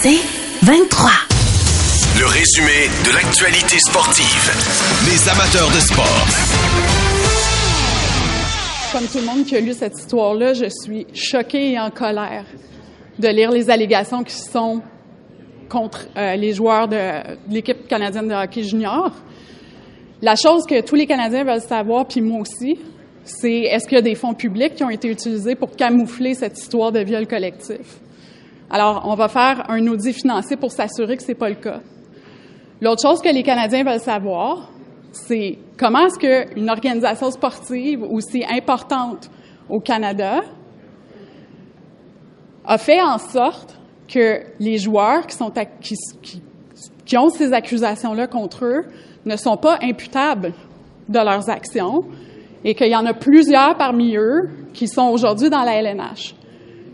C'est 23. Le résumé de l'actualité sportive. Les amateurs de sport. Comme tout le monde qui a lu cette histoire-là, je suis choquée et en colère de lire les allégations qui sont contre euh, les joueurs de, de l'équipe canadienne de hockey junior. La chose que tous les Canadiens veulent savoir, puis moi aussi, c'est est-ce qu'il y a des fonds publics qui ont été utilisés pour camoufler cette histoire de viol collectif? Alors, on va faire un audit financier pour s'assurer que c'est pas le cas. L'autre chose que les Canadiens veulent savoir, c'est comment est-ce qu'une organisation sportive aussi importante au Canada a fait en sorte que les joueurs qui ont ces accusations-là contre eux ne sont pas imputables de leurs actions et qu'il y en a plusieurs parmi eux qui sont aujourd'hui dans la LNH.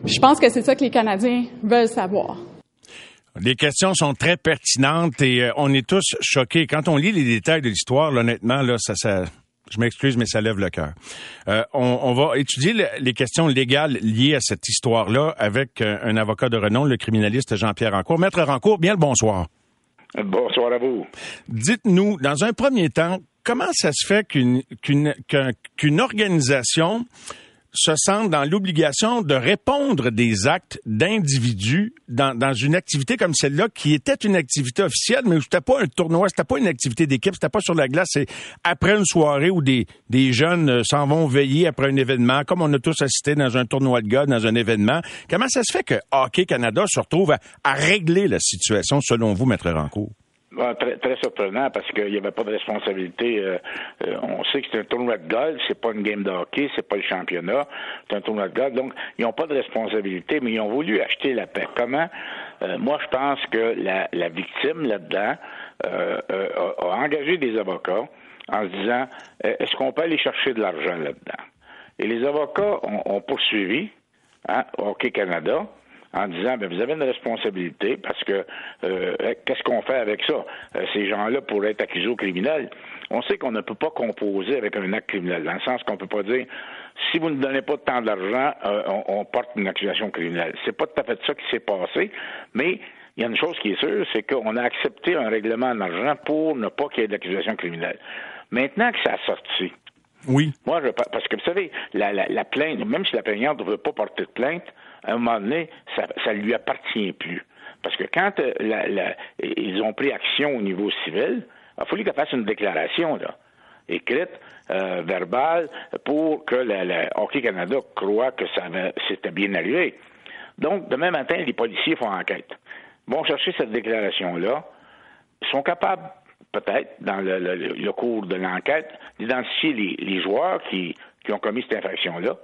Je pense que c'est ça que les Canadiens veulent savoir. Les questions sont très pertinentes et euh, on est tous choqués. Quand on lit les détails de l'histoire, honnêtement, là, ça, ça, je m'excuse, mais ça lève le cœur. Euh, on, on, va étudier le, les questions légales liées à cette histoire-là avec euh, un avocat de renom, le criminaliste Jean-Pierre Rancourt. Maître Rancourt, bien le bonsoir. Bonsoir à vous. Dites-nous, dans un premier temps, comment ça se fait qu'une qu'une qu'une organisation se sentent dans l'obligation de répondre des actes d'individus dans, dans, une activité comme celle-là, qui était une activité officielle, mais c'était pas un tournoi, c'était pas une activité d'équipe, c'était pas sur la glace, c'est après une soirée où des, des jeunes euh, s'en vont veiller après un événement, comme on a tous assisté dans un tournoi de gars, dans un événement. Comment ça se fait que Hockey Canada se retrouve à, à régler la situation, selon vous, Maître Rancourt? Très, très, surprenant parce qu'il n'y avait pas de responsabilité. Euh, euh, on sait que c'est un tournoi de golf, c'est pas une game de hockey, c'est pas le championnat, c'est un tournoi de golf. Donc, ils n'ont pas de responsabilité, mais ils ont voulu acheter la paix. Comment? Euh, moi, je pense que la, la victime là-dedans euh, a, a, engagé des avocats en se disant est-ce qu'on peut aller chercher de l'argent là-dedans? Et les avocats ont, ont poursuivi hein, Hockey Canada en disant ben, vous avez une responsabilité parce que euh, qu'est-ce qu'on fait avec ça? Euh, ces gens-là pourraient être accusés au criminel. On sait qu'on ne peut pas composer avec un acte criminel, dans le sens qu'on ne peut pas dire si vous ne donnez pas temps d'argent, euh, on, on, porte une accusation criminelle. C'est pas tout à fait ça qui s'est passé, mais il y a une chose qui est sûre, c'est qu'on a accepté un règlement en argent pour ne pas qu'il y ait d'accusation criminelle. Maintenant que ça a sorti, oui. Moi, je, parce que vous savez, la, la, la plainte, même si la plaignante ne veut pas porter de plainte, à un moment donné, ça ne lui appartient plus. Parce que quand euh, la, ils ont pris action au niveau civil, il fallu qu'elle fasse une déclaration, là, écrite, euh, verbale, pour que le Hockey Canada croit que ça c'était bien arrivé. Donc, demain matin, les policiers font enquête. Vont chercher cette déclaration-là. Ils sont capables, peut-être, dans le, le, cours de l'enquête, d'identifier les, les, joueurs qui, qui ont commis cette infraction-là.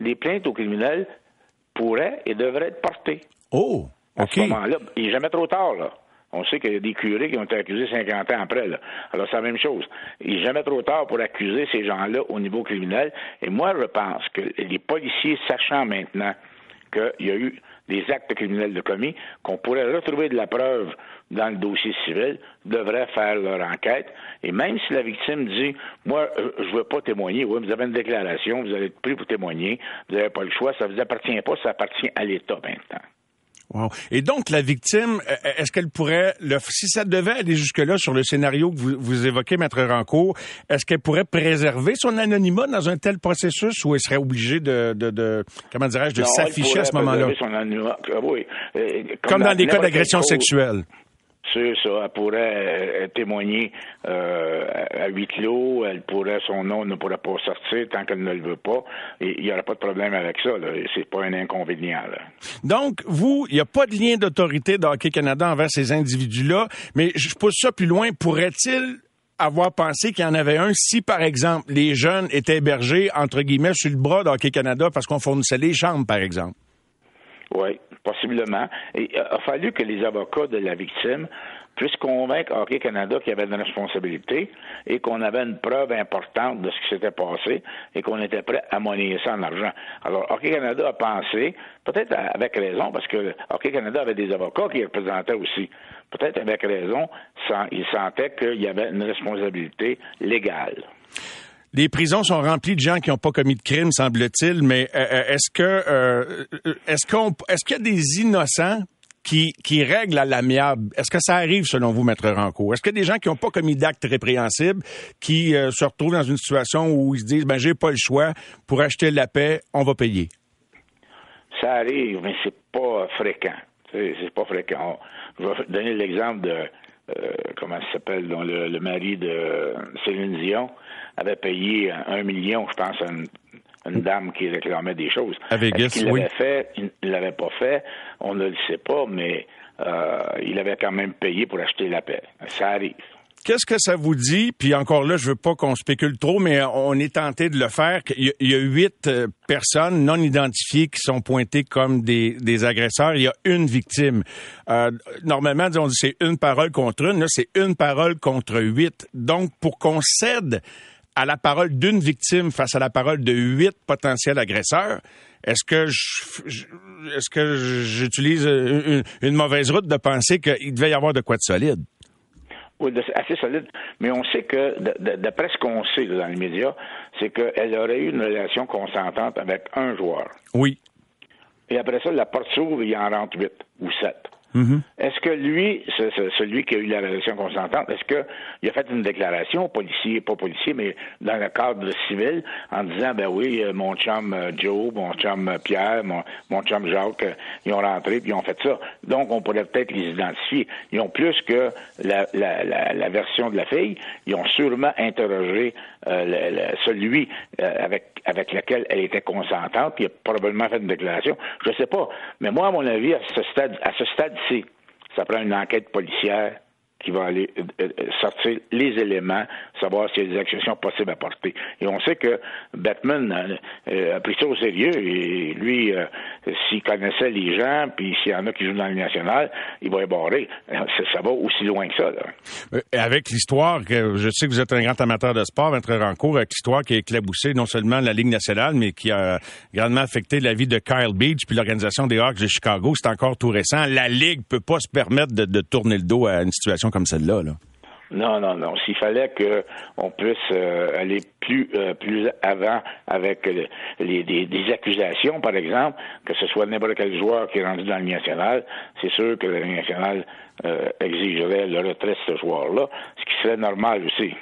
Les plaintes aux criminels pourrait et devrait être porté. Oh, OK. À ce moment-là, il n'est jamais trop tard, là. On sait qu'il y a des curés qui ont été accusés 50 ans après. Là. Alors, c'est la même chose. Il n'est jamais trop tard pour accuser ces gens-là au niveau criminel. Et moi, je pense que les policiers, sachant maintenant qu'il y a eu des actes criminels de commis, qu'on pourrait retrouver de la preuve dans le dossier civil, devraient faire leur enquête. Et même si la victime dit, moi, je ne veux pas témoigner, oui, vous avez une déclaration, vous allez être pris pour témoigner, vous n'avez pas le choix, ça ne vous appartient pas, ça appartient à l'État maintenant. Wow. Et donc, la victime, est-ce qu'elle pourrait, le, si ça devait aller jusque-là sur le scénario que vous, vous évoquez, Maître Rancourt, est-ce qu'elle pourrait préserver son anonymat dans un tel processus ou elle serait obligée de, de, de comment dirais-je, de s'afficher à ce moment-là? Oui. Comme, Comme dans, dans les cas d'agression sexuelle. Ça. Elle pourrait euh, témoigner euh, à huis clos. Elle pourrait, son nom ne pourrait pas sortir tant qu'elle ne le veut pas. Il n'y aura pas de problème avec ça. C'est pas un inconvénient. Là. Donc, vous, il n'y a pas de lien d'autorité d'Hockey Canada envers ces individus-là. Mais je pousse ça plus loin. Pourrait-il avoir pensé qu'il y en avait un si, par exemple, les jeunes étaient hébergés, entre guillemets, sur le bras d'Hockey Canada parce qu'on fournissait les chambres, par exemple? Oui, possiblement. Et il a fallu que les avocats de la victime puissent convaincre Hockey Canada qu'il y avait une responsabilité et qu'on avait une preuve importante de ce qui s'était passé et qu'on était prêt à monnayer ça en argent. Alors, Hockey Canada a pensé, peut-être avec raison, parce que Hockey Canada avait des avocats qui représentaient aussi, peut-être avec raison, ils sentaient qu'il y avait une responsabilité légale. Les prisons sont remplies de gens qui n'ont pas commis de crime, semble-t-il, mais euh, est-ce que euh, est-ce qu'il y a des innocents qui, qui règle à l'amiable? Est-ce que ça arrive selon vous, Maître Rancourt? Est-ce que des gens qui n'ont pas commis d'actes répréhensibles, qui euh, se retrouvent dans une situation où ils se disent, ben j'ai pas le choix, pour acheter la paix, on va payer? Ça arrive, mais c'est pas fréquent. C'est pas fréquent. Je vais donner l'exemple de euh, comment ça s'appelle, dont le, mari de Céline Dion avait payé un million, je pense, à une, dame qui réclamait des choses. Avec Est-ce l'avait fait? Il ne l'avait pas fait. On ne le sait pas, mais euh, il avait quand même payé pour acheter la paix. Ça arrive. Qu'est-ce que ça vous dit? Puis encore là, je veux pas qu'on spécule trop, mais on est tenté de le faire. Il y a huit euh, personnes non identifiées qui sont pointées comme des, agresseurs. Il y a une victime. Euh, normalement, on dit c'est une parole contre une. Là, c'est une parole contre huit. Donc, pour qu'on cède à la parole d'une victime face à la parole de huit potentiels agresseurs, est-ce que est-ce que j'utilise une, une mauvaise route de penser qu'il devait y avoir de quoi de solide? Oui, assez solide. Mais on sait que, d'après ce qu'on sait dans les médias, c'est qu'elle aurait eu une relation consentante avec un joueur. Oui. Et après ça, la porte s'ouvre, il en rentre huit ou sept. Mm-hmm. Est-ce que lui, celui qui a eu la relation consentante, est-ce qu'il a fait une déclaration, policier, pas policier, mais dans le cadre civil, en disant, ben oui, euh, mon chum euh, Joe, mon chum euh, Pierre, mon, mon chum Jacques, ils ont rentré puis ils ont fait ça. Donc, on pourrait peut-être les identifier. Ils ont plus que la, version de la fille, ils ont sûrement interrogé celui avec, avec lequel elle était consentante, puis il a probablement fait une déclaration. Je sais pas. Mais moi, à mon avis, à ce stade, à ce stade c'est, ça prend une enquête policière qui va aller euh, euh, sortir les éléments, savoir s'il y a des accusations possibles à porter. Et on sait que Batman euh, a pris ça au sérieux et lui, s'il connaissait les gens, puis s'il y en a qui jouent dans le national, il va ébarrer. Ça, va aussi loin que ça. Là. Avec l'histoire, je sais que vous êtes un grand amateur de sport, votre rencontre, avec l'histoire qui a éclaboussé non seulement la Ligue nationale, mais qui a grandement affecté la vie de Kyle Beach puis l'organisation des Hawks de Chicago, c'est encore tout récent. La Ligue peut pas se permettre de tourner le dos à une situation comme celle-là. Non, non, non. S'il fallait qu'on puisse euh, aller plus euh, plus avant avec les, des, accusations, par exemple, que ce soit n'importe quel joueur qui est rendu dans le national, c'est sûr que le national euh, exigerait le retrait de ce joueur-là, ce qui serait normal aussi.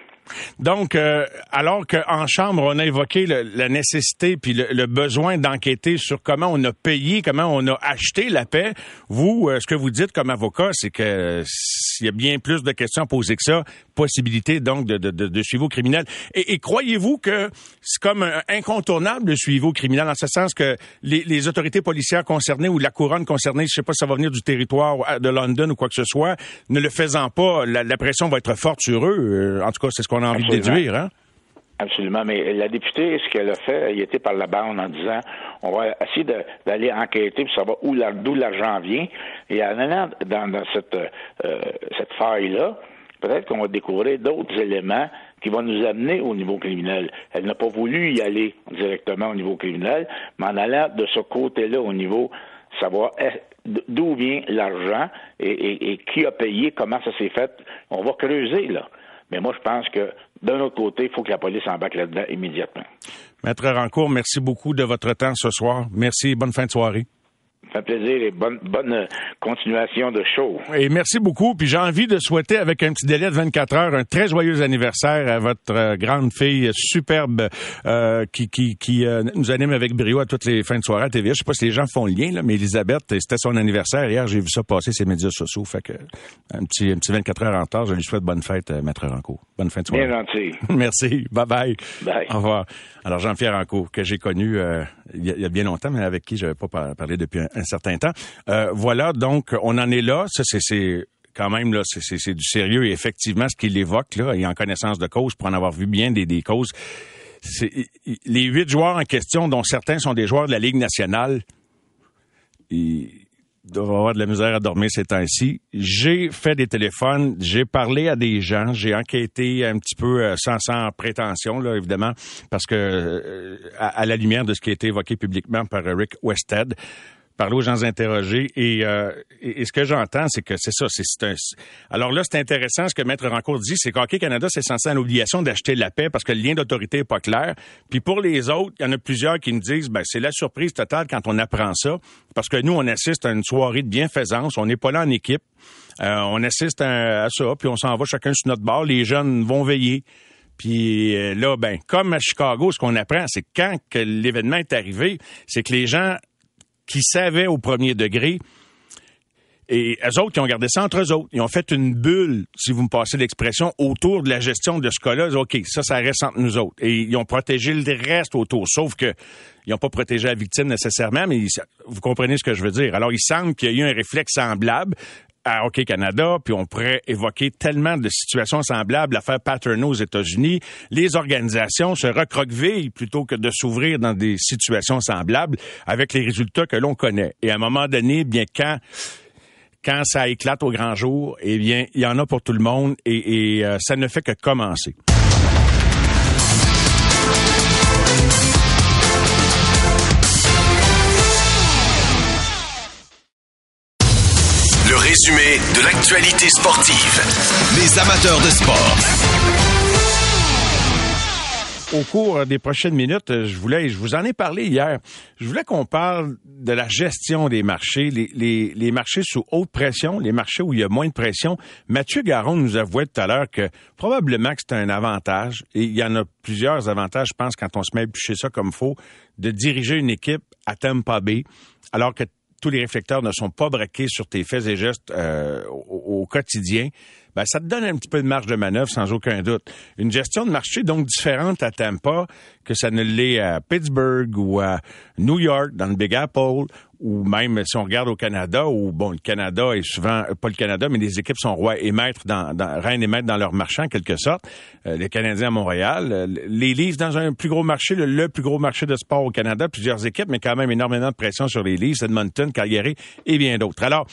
Donc, euh, alors qu'en Chambre, on a évoqué la nécessité puis le, besoin d'enquêter sur comment on a payé, comment on a acheté la paix, vous, euh, ce que vous dites comme avocat, c'est que s'il y a bien plus de questions à poser que ça, possibilité donc de, de, de, suivi au criminel. Et, croyez-vous que c'est comme incontournable le suivi au criminel, en ce sens que les, autorités policières concernées ou la couronne concernée, je sais pas si ça va venir du territoire de London ou quoi que ce soit, ne le faisant pas, la, la pression va être forte sur eux. Euh, en tout cas, c'est ce qu'on a envie de déduire, hein? Absolument. Mais la députée, ce qu'elle a fait, elle était par la bande en disant on va essayer d'aller enquêter pour savoir où d'où l'argent vient. Et en allant dans, cette, euh, cette faille-là, peut-être qu'on va découvrir d'autres éléments qui vont nous amener au niveau criminel. Elle n'a pas voulu y aller directement au niveau criminel, mais en allant de ce côté-là au niveau savoir d'où vient l'argent et, et, qui a payé, comment ça s'est fait. On va creuser, là. Mais moi, je pense que d'un autre côté, il faut que la police embarque là-dedans immédiatement. Maître Rancourt, merci beaucoup de votre temps ce soir. Merci. Bonne fin de soirée. Ça fait plaisir et bonne, bonne euh, continuation de show. Et merci beaucoup. Puis j'ai envie de souhaiter, avec un petit délai de 24 heures, un très joyeux anniversaire à votre euh, grande fille superbe euh, qui, qui, qui nous anime avec brio à toutes les fins de soirée à TV. Je sais pas si les gens font le lien, là, mais Elisabeth, c'était son anniversaire. Hier, j'ai vu ça passer ses médias sociaux. Fait que un petit, un petit 24 heures en retard. Je lui souhaite bonne fête, Maître Ranco. Bonne fin de soirée. Bien gentil. merci. Bye bye. Bye. Au revoir. Alors, Jean-Pierre Ranco, que j'ai connu il y, a bien longtemps, mais avec qui je n'avais pas parlé depuis un, certain temps. Euh, voilà, donc on en est là. Ça, c'est quand même là, c'est du sérieux et effectivement ce qu'il évoque là, et en connaissance de cause, pour en avoir vu bien des, des causes. Les huit joueurs en question, dont certains sont des joueurs de la Ligue nationale, ils doivent avoir de la misère à dormir ces temps-ci. J'ai fait des téléphones, j'ai parlé à des gens, j'ai enquêté un petit peu euh, sans, sans prétention, là, évidemment, parce que euh, à, la lumière de ce qui a été évoqué publiquement par Rick Westhead, parler aux gens interrogés. Et, euh, et, ce que j'entends, c'est que c'est ça. C'est. Alors là, c'est intéressant ce que Maître Rancourt dit, c'est qu'Hockey Canada, c'est censé avoir l'obligation d'acheter la paix parce que le lien d'autorité est pas clair. Puis pour les autres, il y en a plusieurs qui me disent, ben c'est la surprise totale quand on apprend ça, parce que nous, on assiste à une soirée de bienfaisance. On n'est pas là en équipe. Euh, on assiste à, à, ça, puis on s'en va chacun sur notre bord. Les jeunes vont veiller. Puis euh, là, ben, comme à Chicago, ce qu'on apprend, c'est quand l'événement est arrivé, c'est que les gens qui savaient au premier degré, et eux autres, qui ont gardé ça entre eux autres. Ils ont fait une bulle, si vous me passez l'expression, autour de la gestion de ce cas-là. OK, ça, ça reste entre nous autres. Et ils ont protégé le reste autour. Sauf que ils n'ont pas protégé la victime nécessairement, mais vous comprenez ce que je veux dire. Alors, il semble qu'il y a eu un réflexe semblable à Hockey Canada, puis on pourrait évoquer tellement de situations semblables, l'affaire Paterno aux États-Unis. Les organisations se recroquevillent plutôt que de s'ouvrir dans des situations semblables avec les résultats que l'on connaît. Et à un moment donné, bien quand quand ça éclate au grand jour, eh bien, il y en a pour tout le monde et, et euh, ça ne fait que commencer. Résumé de l'actualité sportive. Les amateurs de sport. Au cours des prochaines minutes, je voulais, je vous en ai parlé hier, je voulais qu'on parle de la gestion des marchés, les, les, les, marchés sous haute pression, les marchés où il y a moins de pression. Mathieu Garon nous avouait tout à l'heure que probablement que c'est un avantage, et il y en a plusieurs avantages, je pense, quand on se met à ça comme faut, de diriger une équipe à Tampa Bay, alors que tous les réflecteurs ne sont pas braqués sur tes faits et gestes euh, au, quotidien, ben, ça te donne un petit peu de marge de manœuvre sans aucun doute. Une gestion de marché donc différente à Tampa que ça ne l'est à Pittsburgh ou à New York, dans le Big Apple, ou même si on regarde au Canada, où bon, le Canada est souvent euh, pas le Canada, mais les équipes sont rois et maîtres dans, dans reines et maîtres dans leur marché en quelque sorte. Euh, les Canadiens à Montréal, euh, les Leafs dans un plus gros marché, le, plus gros marché de sport au Canada, plusieurs équipes, mais quand même énormément de pression sur les Leafs, Edmonton, Calgary et bien d'autres. Alors,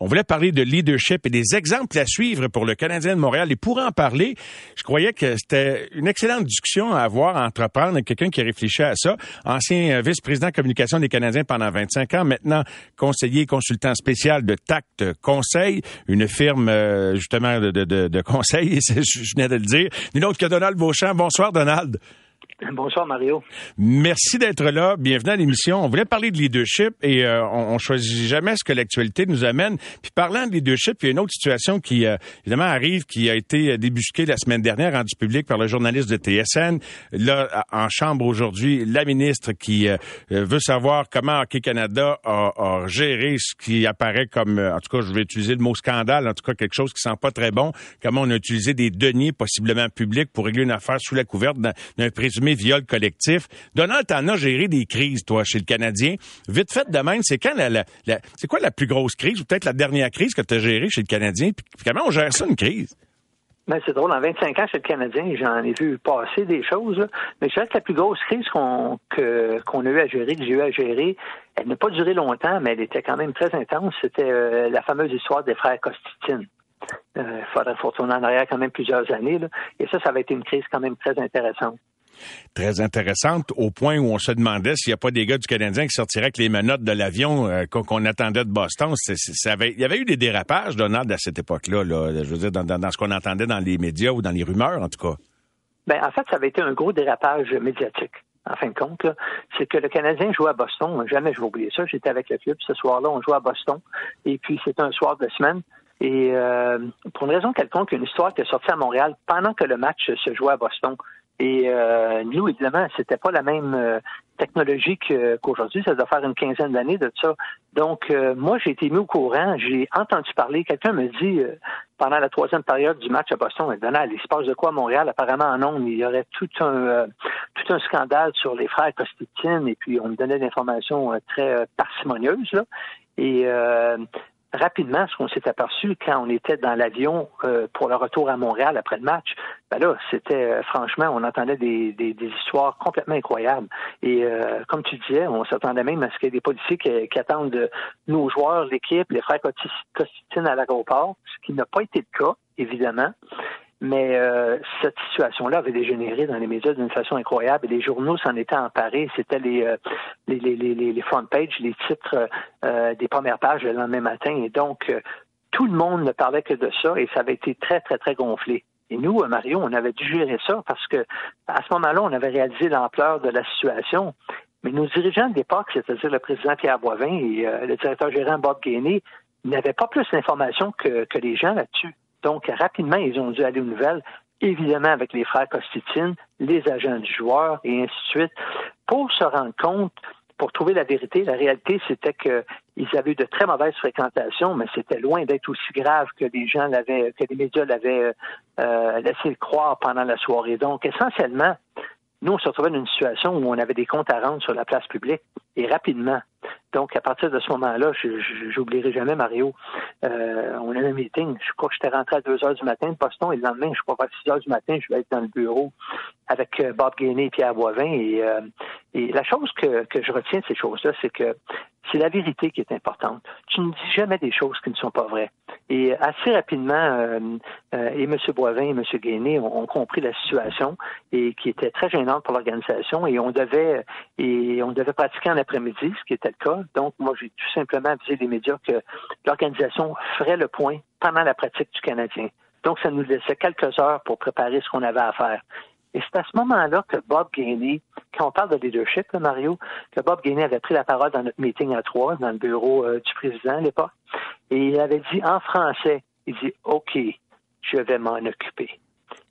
on voulait parler de leadership et des exemples à suivre pour le Canadien de Montréal. Et pour en parler, je croyais que c'était une excellente discussion à avoir, à entreprendre, quelqu'un qui réfléchit à ça. Ancien vice-président communication des Canadiens pendant 25 ans, maintenant conseiller consultant spécial de Tact Conseil, une firme euh, justement de, de, de, conseil, je venais de le dire. Une autre que Donald Beauchamp. Bonsoir Donald. Bonsoir Mario. Merci d'être là. Bienvenue à l'émission. On voulait parler de leadership et euh, on, on, choisit jamais ce que l'actualité nous amène. Puis parlant de leadership, il y a une autre situation qui euh, évidemment arrive, qui a été débusquée la semaine dernière, rendue publique par le journaliste de TSN. Là, en chambre aujourd'hui, la ministre qui euh, veut savoir comment Hockey Canada a, a, géré ce qui apparaît comme, en tout cas, je vais utiliser le mot scandale, en tout cas quelque chose qui sent pas très bon. Comment on a utilisé des deniers possiblement publics pour régler une affaire sous la couverte d'un présumé viol collectif. Donald, t'en as géré des crises, toi, chez le Canadien. Vite fait de même, c'est quand la, c'est quoi la plus grosse crise ou peut-être la dernière crise que tu as gérée chez le Canadien? Puis, comment on gère ça, une crise? Ben, c'est drôle, en 25 ans chez le Canadien, j'en ai vu passer des choses, mais je dirais que la plus grosse crise qu'on a eu à gérer, que j'ai eu à gérer, elle n'a pas duré longtemps, mais elle était quand même très intense. C'était euh, la fameuse histoire des frères Costitine. Il euh, faudrait retourner en arrière quand même plusieurs années. Et ça, ça avait été une crise quand même très intéressante très intéressante au point où on se demandait s'il n'y a pas des gars du Canadien qui sortiraient avec les menottes de l'avion euh, qu'on attendait de Boston. il y avait eu des dérapages, Donald, à cette époque-là, là, je veux dire, dans, dans, ce qu'on entendait dans les médias ou dans les rumeurs, en tout cas. Ben, en fait, ça avait été un gros dérapage médiatique. En fin de compte, c'est que le Canadien jouait à Boston. Jamais je vais oublier ça. J'étais avec le club ce soir-là. On jouait à Boston. Et puis, c'était un soir de semaine. Et euh, pour une raison quelconque, une histoire qui est sortie à Montréal pendant que le match se jouait à Boston. Et euh, nous, évidemment, c'était pas la même euh, technologie qu'aujourd'hui. Ça doit faire une quinzaine d'années de ça. Donc, euh, moi, j'ai été mis au courant. J'ai entendu parler. Quelqu'un me dit pendant la troisième période du match à Boston, Donald, il se passe de quoi à Montréal Apparemment, non, il y aurait tout un tout un scandale sur les frères Costitine. Et puis, on me donnait des informations très parcimonieuses là. Et rapidement, ce qu'on s'est aperçu quand on était dans l'avion euh, pour le retour à Montréal après le match, ben là, c'était euh, franchement, on entendait des, des, histoires complètement incroyables. Et euh, comme tu disais, on s'attendait même à ce qu'il y ait des policiers qui, attendent nos joueurs, l'équipe, les frères Costitine à l'aéroport, ce qui n'a pas été le cas, évidemment. Mais euh, cette situation-là avait dégénéré dans les médias d'une façon incroyable et les journaux s'en étaient emparés. C'était les, euh, les, les, les, les, front pages, les titres euh, des premières pages le lendemain matin. Et donc, tout le monde ne parlait que de ça et ça avait été très, très, très gonflé. Et nous, Mario, on avait dû gérer ça parce que à ce moment-là, on avait réalisé l'ampleur de la situation. Mais nos dirigeants de l'époque, c'est-à-dire le président Pierre Boivin et le directeur gérant Bob Gainey, n'avaient pas plus d'informations que, que les gens là-dessus. Donc, rapidement, ils ont dû aller aux nouvelles, évidemment avec les frères Costitine, les agents du joueur et ainsi de suite, pour se rendre compte, pour trouver la vérité. La réalité, c'était qu'ils avaient eu de très mauvaises fréquentations, mais c'était loin d'être aussi grave que les gens l'avaient, que les médias l'avaient euh, laissé croire pendant la soirée. Donc, essentiellement, nous, on se retrouvait dans une situation où on avait des comptes à rendre sur la place publique et rapidement. Donc, à partir de ce moment-là, j'oublierai jamais Mario. Euh, on a un meeting. Je crois que j'étais rentré à 2 heures du matin de Boston et le lendemain, je crois qu'à 6 heures du matin, je vais être dans le bureau avec euh, Bob Gainey et Pierre Boivin. Et, euh, et la chose que, que je retiens de ces choses-là, c'est que c'est la vérité qui est importante. Tu ne dis jamais des choses qui ne sont pas vraies. Et assez rapidement, euh, euh, et M. Boivin et M. Guéné ont, compris la situation et qui était très gênante pour l'organisation et on devait et on devait pratiquer en après-midi, ce qui était le cas. Donc, moi, j'ai tout simplement avisé les médias que l'organisation ferait le point pendant la pratique du Canadien. Donc, ça nous laissait quelques heures pour préparer ce qu'on avait à faire. Et c'est à ce moment-là que Bob Gainey, quand on parle de leadership, Mario, que Bob Gainey avait pris la parole dans notre meeting à trois, dans le bureau euh, du président à l'époque, et il avait dit en français, il dit OK, je vais m'en occuper.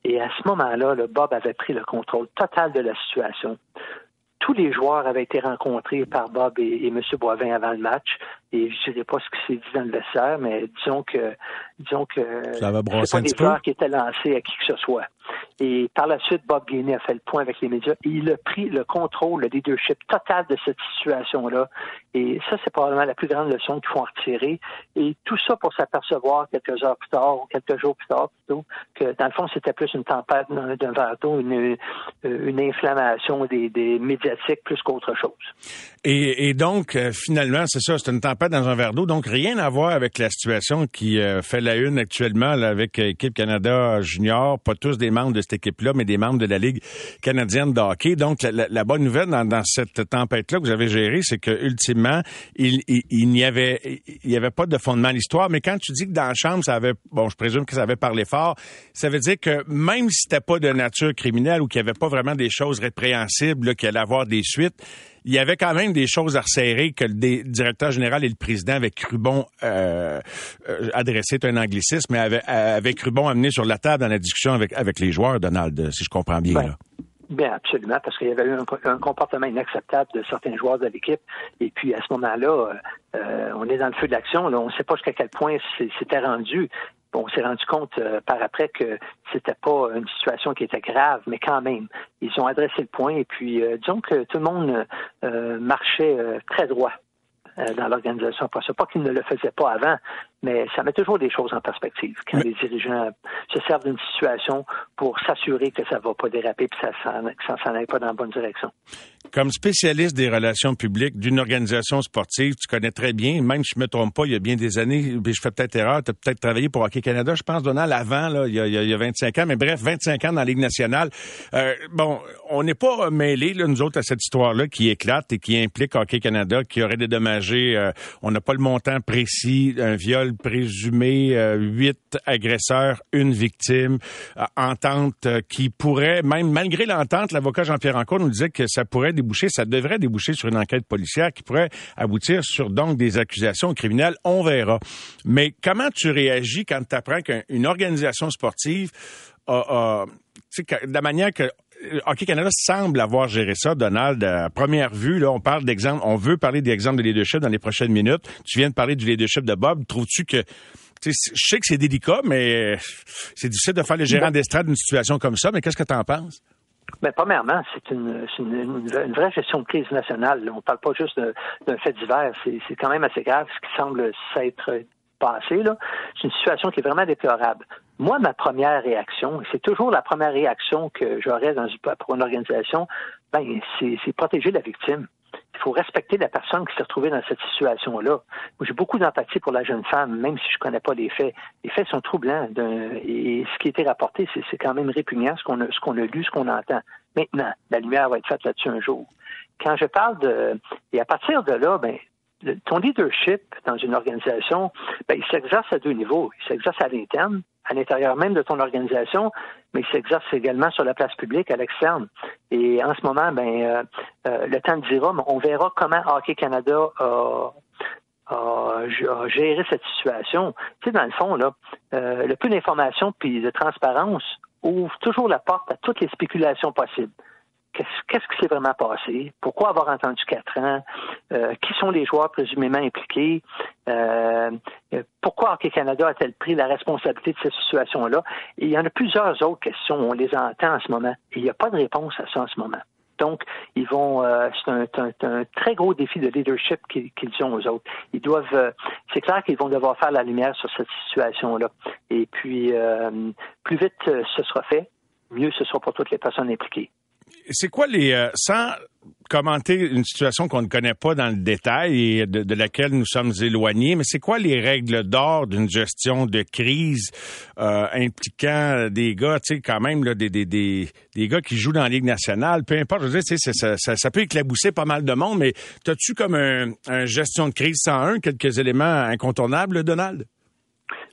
Et à ce moment-là, Bob avait pris le contrôle total de la situation tous les joueurs avaient été rencontrés par Bob et, M. Boivin avant le match. Et je ne sais pas ce qui s'est dit dans le vestiaire, mais disons que disons que ça va pas des joueurs qui étaient lancés à qui que ce soit. Et par la suite, Bob Gainey a fait le point avec les médias et il a pris le contrôle, le leadership total de cette situation-là. Et ça, c'est probablement la plus grande leçon qu'il faut en retirer. Et tout ça pour s'apercevoir quelques heures plus tard, ou quelques jours plus tard plutôt, que dans le fond, c'était plus une tempête d'un verre d'eau, une, une inflammation des, des médiatiques plus qu'autre chose. Et, et donc, euh, finalement, c'est ça, c'est une tempête dans un verre d'eau. Donc, rien à voir avec la situation qui euh, fait la une actuellement là, avec l'équipe Canada Junior. Pas tous des membres de cette équipe-là, mais des membres de la Ligue canadienne de hockey. Donc, la, bonne nouvelle dans, cette tempête-là que vous avez gérée, c'est que ultimement, il, il, n'y avait, il avait pas de fondement à l'histoire. Mais quand tu dis que dans la chambre, ça avait, bon, je présume que ça avait parlé fort, ça veut dire que même si c'était pas de nature criminelle ou qu'il y avait pas vraiment des choses répréhensibles, qu'il allait avoir des suites, il y avait quand même des choses à resserrer que le directeur général et le président avaient cru bon euh, euh adresser un anglicisme, mais avaient, avaient cru bon amener sur la table dans la discussion avec, avec les joueurs, Donald, si je comprends bien. Là. Bien, absolument, parce qu'il y avait eu un, comportement inacceptable de certains joueurs de l'équipe. Et puis, à ce moment-là, euh, on est dans le feu de l'action. On ne sait pas jusqu'à quel point c'était rendu. On s'est rendu compte euh, par après que c'était pas une situation qui était grave, mais quand même, ils ont adressé le point. Et puis, euh, disons que tout le monde marchait très droit dans l'organisation. C'est pas qu'ils ne le faisaient pas avant, mais ça met toujours des choses en perspective quand les dirigeants se servent d'une situation pour s'assurer que ça ne va pas déraper et que ça ne s'en aille pas dans la bonne direction. Comme spécialiste des relations publiques d'une organisation sportive, tu connais très bien, même si je me trompe pas, il y a bien des années, je fais peut-être erreur, tu as peut-être travaillé pour Hockey Canada, je pense, Donald, avant, là, il, y a, il y a 25 ans, mais bref, 25 ans dans la Ligue nationale. Euh, bon, on n'est pas mêlés, là, nous autres, à cette histoire-là qui éclate et qui implique Hockey Canada, qui aurait dédommagé, euh, on n'a pas le montant précis, un viol présumé, euh, huit agresseurs, une victime, euh, entente euh, qui pourrait, même malgré l'entente, l'avocat Jean-Pierre Encore nous disait que ça pourrait déboucher, ça devrait déboucher sur une enquête policière qui pourrait aboutir sur donc des accusations criminelles. On verra. Mais comment tu réagis quand tu apprends qu'une organisation sportive a, a de la manière que Hockey Canada semble avoir géré ça, Donald. À première vue, là, on parle d'exemple, on veut parler d'exemples de leadership dans les prochaines minutes. Tu viens de parler du leadership de Bob. Trouves-tu que je sais que c'est délicat, mais c'est difficile de faire le gérant d'estrade d'une situation comme ça, mais qu'est-ce que tu en penses? Mais ben, premièrement, c'est une, une, une, vraie gestion de crise nationale. On ne parle pas juste d'un fait divers. C'est quand même assez grave ce qui semble s'être passé. C'est une situation qui est vraiment déplorable. Moi, ma première réaction, c'est toujours la première réaction que j'aurais pour une organisation, ben, c'est protéger la victime. Faut respecter la personne qui s'est retrouvée dans cette situation-là. J'ai beaucoup d'empathie pour la jeune femme, même si je connais pas les faits. Les faits sont troublants. Et ce qui a été rapporté, c'est quand même répugnant, ce qu'on a, a lu, ce qu'on entend. Maintenant, la lumière va être faite là-dessus un jour. Quand je parle de... Et à partir de là, ben, ton leadership dans une organisation, ben, il s'exerce à deux niveaux. Il s'exerce à l'interne, à l'intérieur même de ton organisation, mais il s'exerce également sur la place publique, à l'externe. Et en ce moment, ben, euh, euh, le temps dira, mais on verra comment Hockey Canada a, géré cette situation. Tu sais, dans le fond, là, euh, le peu d'informations puis de transparence ouvre toujours la porte à toutes les spéculations possibles qu'est-ce qui s'est vraiment passé, pourquoi avoir entendu quatre ans, euh, qui sont les joueurs présumément impliqués, euh, pourquoi Hockey Canada a-t-elle pris la responsabilité de cette situation-là? Il y en a plusieurs autres questions, on les entend en ce moment, et il n'y a pas de réponse à ça en ce moment. Donc, ils vont, euh, c'est un, très gros défi de leadership qu'ils ont aux autres. Ils doivent, c'est clair qu'ils vont devoir faire la lumière sur cette situation-là. Et puis, plus vite ce sera fait, mieux ce sera pour toutes les personnes impliquées c'est quoi les euh, sans commenter une situation qu'on ne connaît pas dans le détail et de, laquelle nous sommes éloignés, mais c'est quoi les règles d'or d'une gestion de crise euh, impliquant des gars, tu sais, quand même des, des, des, des, gars qui jouent dans la Ligue nationale, peu importe, je veux dire, ça, ça, ça, peut éclabousser pas mal de monde, mais as-tu comme un, gestion de crise 101 quelques éléments incontournables, Donald?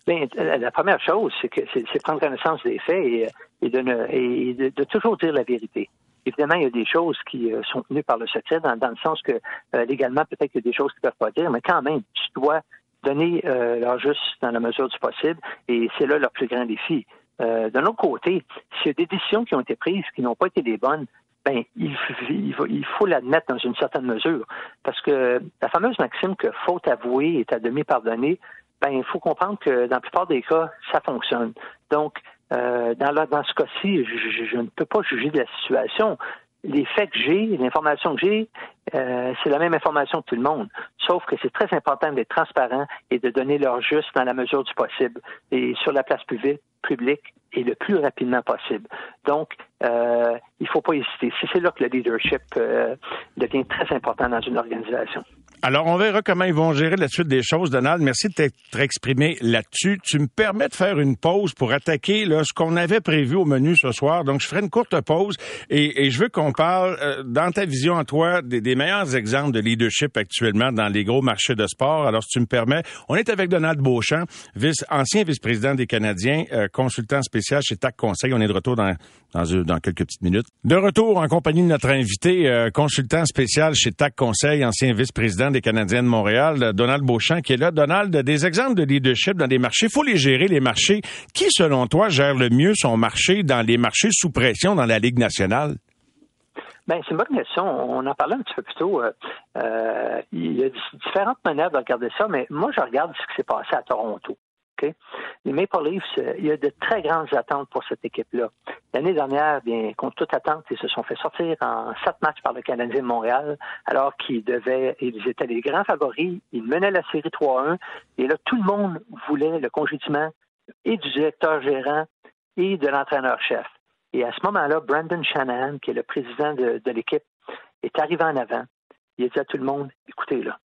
Bien, la première chose, c'est que c'est prendre connaissance des faits et, de, et de, toujours dire la vérité. Évidemment, il y a des choses qui euh, sont tenues par le secret, dans, le sens que euh, légalement, peut-être qu'il y a des choses qu'ils ne peuvent pas dire, mais quand même, tu dois donner euh, leur juste dans la mesure du possible, et c'est là leur plus grand défi. D'un autre côté, s'il y a des décisions qui ont été prises qui n'ont pas été les bonnes, ben il, il faut l'admettre dans une certaine mesure, parce que la fameuse maxime que faute avouée est à demi pardonnée, ben il faut comprendre que dans la plupart des cas, ça fonctionne. Donc, euh, dans, dans ce cas-ci, je, ne peux pas juger de la situation. Les faits que j'ai, l'information que j'ai, euh, c'est la même information que tout le monde. Sauf que c'est très important d'être transparent et de donner leur juste dans la mesure du possible et sur la place publique, publique et le plus rapidement possible. Donc, euh, il ne faut pas hésiter. C'est là que le leadership euh, devient très important dans une organisation. Alors, on verra comment ils vont gérer la suite des choses, Donald. Merci de t'être exprimé là-dessus. Tu me permets de faire une pause pour attaquer là, ce qu'on avait prévu au menu ce soir. Donc, je ferai une courte pause et, je veux qu'on parle, euh, dans ta vision en toi, des, meilleurs exemples de leadership actuellement dans les gros marchés de sport. Alors, si tu me permets, on est avec Donald Beauchamp, vice, ancien vice-président des Canadiens, euh, consultant spécial chez TAC Conseil. On est de retour dans, dans, dans, quelques petites minutes. De retour en compagnie de notre invité, euh, consultant spécial chez TAC Conseil, ancien vice-président des Canadiens de Montréal, Donald Beauchamp, qui est là. Donald, des exemples de leadership dans des marchés. Il faut les gérer, les marchés. Qui, selon toi, gère le mieux son marché dans les marchés sous pression dans la Ligue nationale? Ben, c'est une bonne question. On en parlait un petit peu plus tôt. Euh, euh, il y a différentes manières de regarder ça, mais moi, je regarde ce qui s'est passé à Toronto. Les Maple Leafs, euh, il y a de très grandes attentes pour cette équipe-là. L'année dernière, bien, contre toute attente, ils se sont fait sortir en sept matchs par le Canadien de Montréal, alors qu'ils devaient, ils étaient les grands favoris. Ils menaient la série 3-1. Et là, tout le monde voulait le congédiement et du directeur gérant et de l'entraîneur-chef. Et à ce moment-là, Brandon Shanahan, qui est le président de, de l'équipe, est arrivé en avant. Il a dit à tout le monde, écoutez là,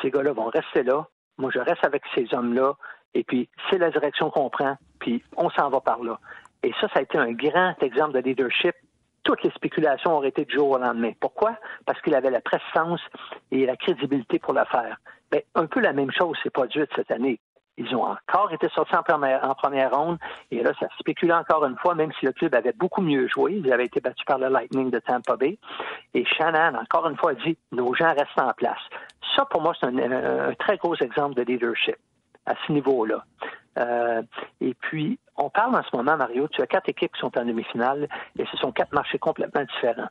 ces gars-là vont rester là. Moi, je reste avec ces hommes-là. Et puis, c'est la direction qu'on prend, puis on s'en va par là. Et ça, ça a été un grand exemple de leadership. Toutes les spéculations auraient été du jour au lendemain. Pourquoi? Parce qu'il avait la présence et la crédibilité pour le faire. Bien, un peu la même chose s'est produite cette année. Ils ont encore été sortis en première, en première ronde. Et là, ça spéculait encore une fois, même si le club avait beaucoup mieux joué. Ils avaient été battus par le Lightning de Tampa Bay. Et Shannon, encore une fois, dit, nos gens restent en place. Ça, pour moi, c'est un très gros exemple de leadership à ce niveau-là. Euh, et puis, on parle en ce moment, Mario, tu as quatre équipes qui sont en demi-finale et ce sont quatre marchés complètement différents.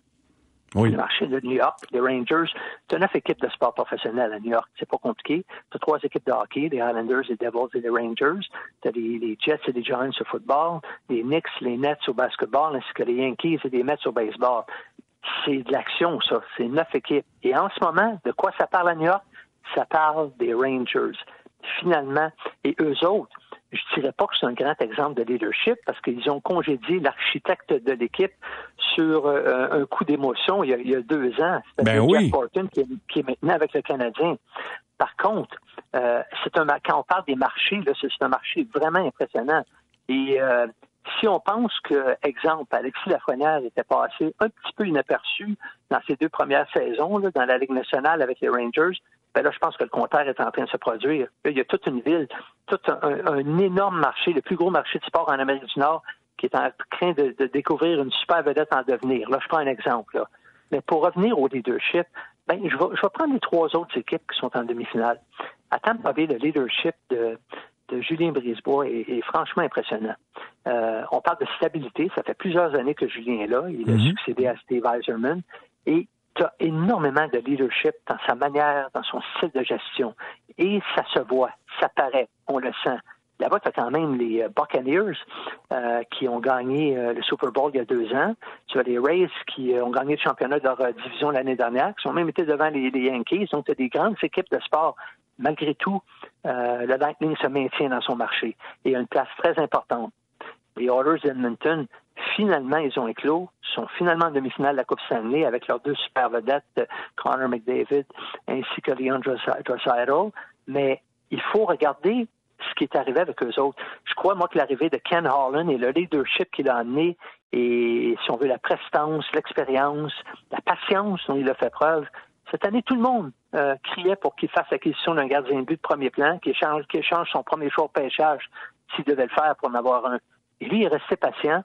Oui. Le marché de New York, les Rangers, tu as neuf équipes de sport professionnel à New York. C'est pas compliqué. Tu as trois équipes de hockey, les Islanders, les Devils et les Rangers. Tu as les, Jets et les Giants au football, les Knicks, les Nets au basketball, ainsi que les Yankees et les Mets au baseball. C'est de l'action, ça. C'est neuf équipes. Et en ce moment, de quoi ça parle à New York? Ça parle des Rangers finalement, et eux autres, je dirais pas que c'est un grand exemple de leadership parce qu'ils ont congédié l'architecte de l'équipe sur euh, un coup d'émotion il, y a deux ans. Ben oui. qui est, maintenant avec le Canadien. Par contre, euh, c'est un quand on parle des marchés, là, c'est un marché vraiment impressionnant. Et euh, si on pense que, exemple, Alexis Lafrenière était passé un petit peu inaperçu dans ses deux premières saisons là, dans la Ligue nationale avec les Rangers, ben là, je pense que le contraire est en train de se produire. il y a toute une ville, tout un, énorme marché, le plus gros marché de sport en Amérique du Nord, qui est en train de, découvrir une super vedette en devenir. Là, je prends un exemple. Mais pour revenir au leadership, ben, je, vais, je vais prendre les trois autres équipes qui sont en demi-finale. À Tampa Bay, le leadership de, de Julien Brisebois est, franchement impressionnant. Euh, on parle de stabilité. Ça fait plusieurs années que Julien est là. Il a mhm. succédé à Steve Eiserman. Et tu as énormément de leadership dans sa manière, dans son style de gestion. Et ça se voit, ça paraît, on le sent. Là-bas, tu as quand même les euh, Buccaneers euh, qui ont gagné euh, le Super Bowl il y a deux ans. Tu as les Rays qui ont gagné le championnat de leur division l'année dernière, qui ont même été devant les, Yankees. Donc, tu as des grandes équipes de sport. Malgré tout, le Lightning se maintient dans son marché et a une place très importante. Les Oilers d'Edmonton Finalement, ils ont éclos, sont finalement en demi-finale de la Coupe Stanley avec leurs deux super vedettes, Connor McDavid ainsi que Leon Draisaitl. Mais il faut regarder ce qui est arrivé avec eux autres. Je crois, moi, que l'arrivée de Ken Holland et le leadership qu'il a amené, et si on veut, la prestance, l'expérience, la patience dont il a fait preuve, cette année, tout le monde euh, criait pour qu'il fasse l'acquisition d'un gardien de but de premier plan, qu'il échange, son premier choix au pêchage s'il devait le faire pour en avoir un. Et lui, il est resté patient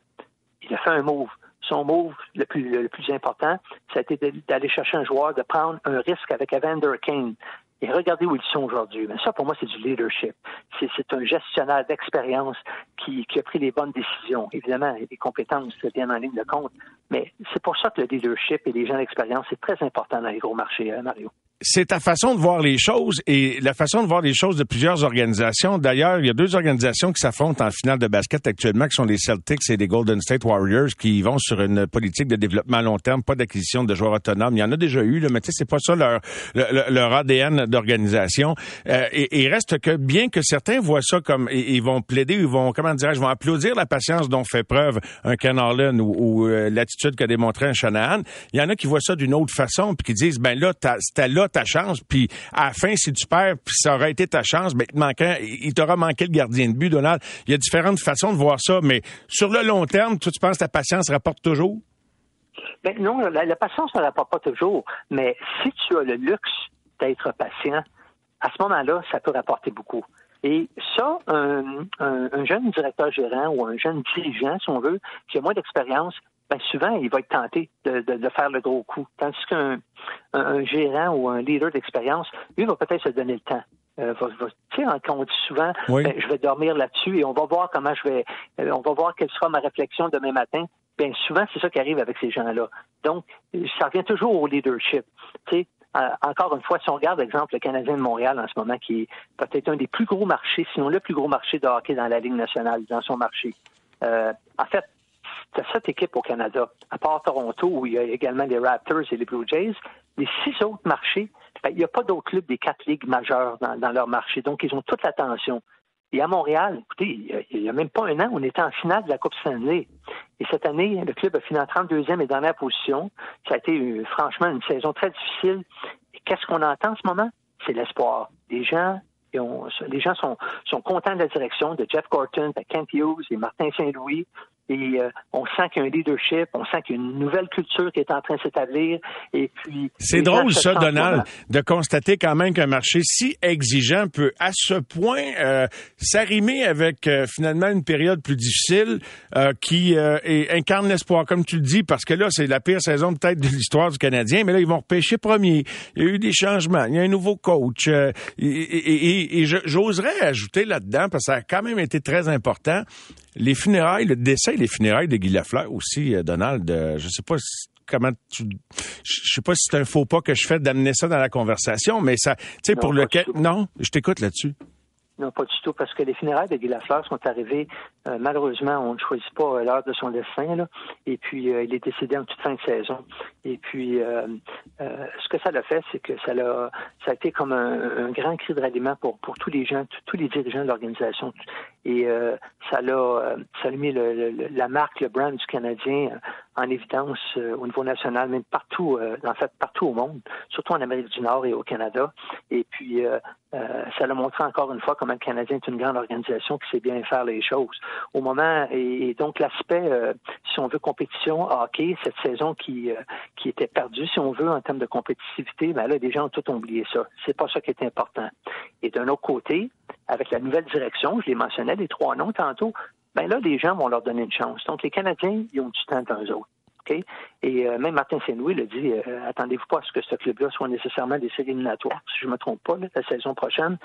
il a fait un move. Son move le plus, le plus important, ça a été d'aller chercher un joueur, de prendre un risque avec Evander Kane. Et regardez où ils sont aujourd'hui. Mais ça, pour moi, c'est du leadership. C'est un gestionnaire d'expérience qui, a pris les bonnes décisions. Évidemment, des compétences bien en ligne de compte. Mais c'est pour ça que le leadership et les gens d'expérience, c'est très important dans les gros marchés, hein, Mario c'est ta façon de voir les choses et la façon de voir les choses de plusieurs organisations. D'ailleurs, il y a deux organisations qui s'affrontent en finale de basket actuellement, qui sont les Celtics et les Golden State Warriors, qui vont sur une politique de développement à long terme, pas d'acquisition de joueurs autonomes. Il y en a déjà eu, là, mais tu sais, c'est pas ça leur, leur, ADN d'organisation. Euh, et, reste que bien que certains voient ça comme ils vont plaider, ils vont comment dirais-je, vont applaudir la patience dont fait preuve un Ken Harlan ou, euh, l'attitude qu'a démontré un Shanahan. Il y en a qui voient ça d'une autre façon puis qui disent ben là, c'était là ta chance, puis à la fin, si tu perds, puis ça aurait été ta chance, ben, il, t'aura manqué le gardien de but, Donald. Il y a différentes façons de voir ça, mais sur le long terme, toi, tu penses que ta patience rapporte toujours? Ben non, la, patience ne rapporte pas toujours, mais si tu as le luxe d'être patient, à ce moment-là, ça peut rapporter beaucoup. Et ça, un, jeune directeur gérant ou un jeune dirigeant, si on veut, qui a moins d'expérience, ben souvent, il va être tenté de, de, faire le gros coup. Tandis qu'un un, gérant ou un leader d'expérience, lui, va peut-être se donner le temps. Euh, tu sais, quand on dit souvent, ben, je vais dormir là-dessus et on va voir comment je vais, euh, on va voir quelle sera ma réflexion demain matin. Bien, souvent, c'est ça qui arrive avec ces gens-là. Donc, ça revient toujours au leadership. Tu sais, euh, encore une fois, si on regarde, exemple, le Canadien de Montréal en ce moment, qui est peut-être un des plus gros marchés, sinon le plus gros marché de hockey dans la Ligue nationale, dans son marché. Euh, en fait, c'est sept équipes au Canada, à part Toronto, où il y a également les Raptors et les Blue Jays. Les six autres marchés, ben, il n'y a pas d'autres clubs des quatre ligues majeures dans, leur marché. Donc, ils ont toute l'attention. Et à Montréal, écoutez, il n'y a, même pas un an, on était en finale de la Coupe Stanley. Et cette année, le club a fini en 32e et dernière position. Ça a été euh, franchement une saison très difficile. Et qu'est-ce qu'on entend en ce moment? C'est l'espoir. Les gens, les gens sont, sont contents de la direction de Jeff Gorton, de Kent Hughes et Martin Saint-Louis et euh, on sent qu'il y a un leadership, on sent qu'il y a une nouvelle culture qui est en train de s'établir. Et puis c'est drôle ça, Donald, de constater quand même qu'un marché si exigeant peut à ce point euh, s'arrimer avec euh, finalement une période plus difficile euh, qui et incarne l'espoir, comme tu le dis, parce que là c'est la pire saison peut-être de l'histoire du Canadien, mais là ils vont repêcher premier. Il y a eu des changements, il y a un nouveau coach et, et, et j'oserais ajouter là-dedans parce que ça a quand même été très important les funérailles, le décès et les funérailles de Guy Lafleur aussi, euh, Donald, euh, je sais pas comment tu je sais pas si c'est un faux pas que je fais d'amener ça dans la conversation mais ça tu sais pour lequel non? Je t'écoute là-dessus. Non, pas du tout, parce que les funérailles de Guy Lafleur sont arrivées, euh, malheureusement, on ne choisit pas euh, l'heure de son destin, là, et puis euh, il est décédé en toute fin de saison. Et puis, ce que ça l'a fait, c'est que ça l'a, ça a été comme un, grand cri de ralliement pour, pour tous les gens, tous les dirigeants de l'organisation. Et ça l'a, ça a mis le, la marque, le brand du Canadien en évidence au niveau national, même partout, en fait, partout au monde, surtout en Amérique du Nord et au Canada. Et puis, ça l'a montré encore une fois comment le Canadien est une grande organisation qui sait bien faire les choses. Au moment, et, donc l'aspect, euh, si on veut, compétition hockey, cette saison qui, euh, qui était perdue, si on veut, en termes de compétitivité, ben là, les gens ont tout oublié ça. C'est pas ça qui est important. Et d'un autre côté, avec la nouvelle direction, je les mentionnais, les trois noms tantôt, ben là, les gens vont leur donner une chance. Donc, les Canadiens, ils ont du temps dans eux autres. Et euh, même Martin Saint-Louis le dit, attendez-vous pas à ce que ce club-là soit nécessairement des séries éliminatoires. Si je me trompe pas, la saison prochaine,